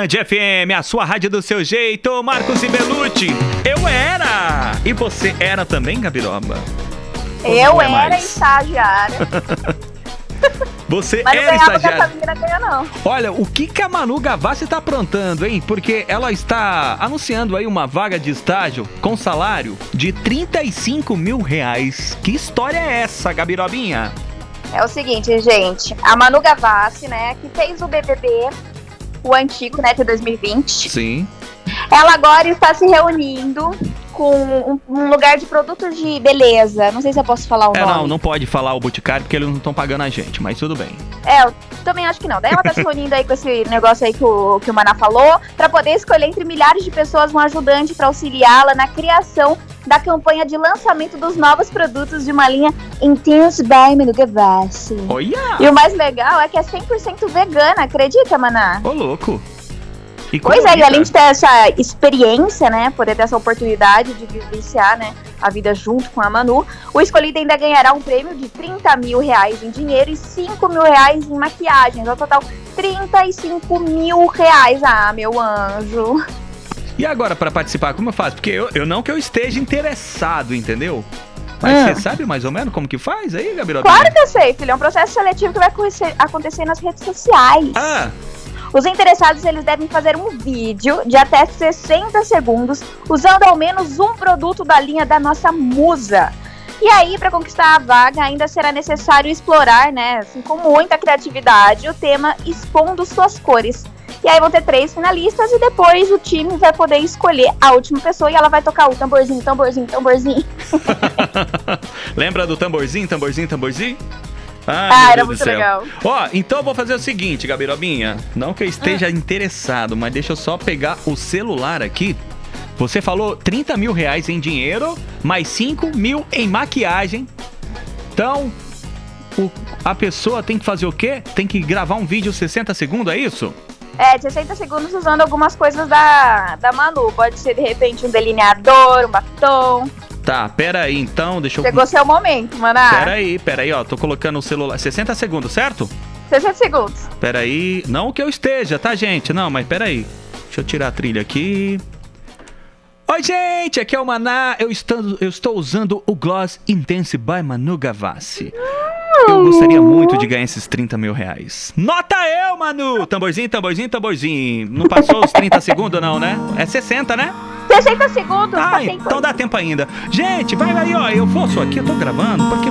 Band FM, a sua rádio do seu jeito, Marcos e Belucci. Eu era! E você era também, Gabiroba? Ou Eu é era mais? estagiária. Você Mas não era menina ganha, não. Olha, o que, que a Manu Gavassi tá aprontando, hein? Porque ela está anunciando aí uma vaga de estágio com salário de 35 mil reais. Que história é essa, Gabirobinha? É o seguinte, gente. A Manu Gavassi, né, que fez o BBB, o antigo, né, de 2020. Sim. Ela agora está se reunindo com um, um lugar de produtos de beleza. Não sei se eu posso falar o É, nome. não, não pode falar o Boticário porque eles não estão pagando a gente, mas tudo bem. É, eu também acho que não. Daí ela tá se reunindo aí com esse negócio aí que o, que o Maná falou, pra poder escolher entre milhares de pessoas um ajudante pra auxiliá-la na criação da campanha de lançamento dos novos produtos de uma linha Intense by Manu Gavassi. Olha! E o mais legal é que é 100% vegana, acredita, Maná? Ô, louco! E Pois é, e além de ter essa experiência, né, poder ter essa oportunidade de vivenciar, né, a vida junto com a Manu, o escolhido ainda ganhará um prêmio de 30 mil reais em dinheiro e 5 mil reais em maquiagens, ao total 35 mil reais, ah, meu anjo. E agora, pra participar, como eu faço? Porque eu, eu não que eu esteja interessado, entendeu? Mas Hum. você sabe mais ou menos como que faz aí, Gabirobinha? Claro que eu sei, filho, é um processo seletivo que vai acontecer- acontecer nas redes sociais. Ah, Os interessados eles devem fazer um vídeo de até 60 segundos usando ao menos um produto da linha da nossa musa. E aí, para conquistar a vaga, ainda será necessário explorar, né, assim, com muita criatividade, o tema expondo suas cores. E aí vão ter três finalistas e depois o time vai poder escolher a última pessoa e ela vai tocar o tamborzinho, tamborzinho, tamborzinho. lembra do tamborzinho, tamborzinho, tamborzinho? Ah, Ah, era Deus muito legal. Ó, então eu vou fazer o seguinte, Gabirobinha. Não que eu esteja Ah. interessado, mas deixa eu só pegar o celular aqui. Você falou 30 mil reais em dinheiro, mais 5 mil em maquiagem. Então, o- a pessoa tem que fazer o quê? Tem que gravar um vídeo 60 segundos, é isso? É, 60 segundos usando algumas coisas da, da Manu. Pode ser, de repente, um delineador, um batom. Tá, pera aí então, deixa eu... Chegou seu momento, maná. Pera aí, pera aí, ó, tô colocando o celular... 60 segundos, certo? 60 segundos. Pera aí, não que eu esteja, tá, gente? Não, mas pera aí. Deixa eu tirar a trilha aqui. Oi, gente, aqui é o Maná. Eu estou, eu estou usando o Gloss Intense by Manu Gavassi. Eu gostaria muito de ganhar esses 30 mil reais. Nota eu, Manu! Tamborzinho, tamborzinho, tamborzinho. Não passou os 30 segundos, não, né? É 60, né? 60 segundos, Ah, então dá tempo ainda. Gente, vai aí, ó. Eu vou só aqui, eu tô gravando, porque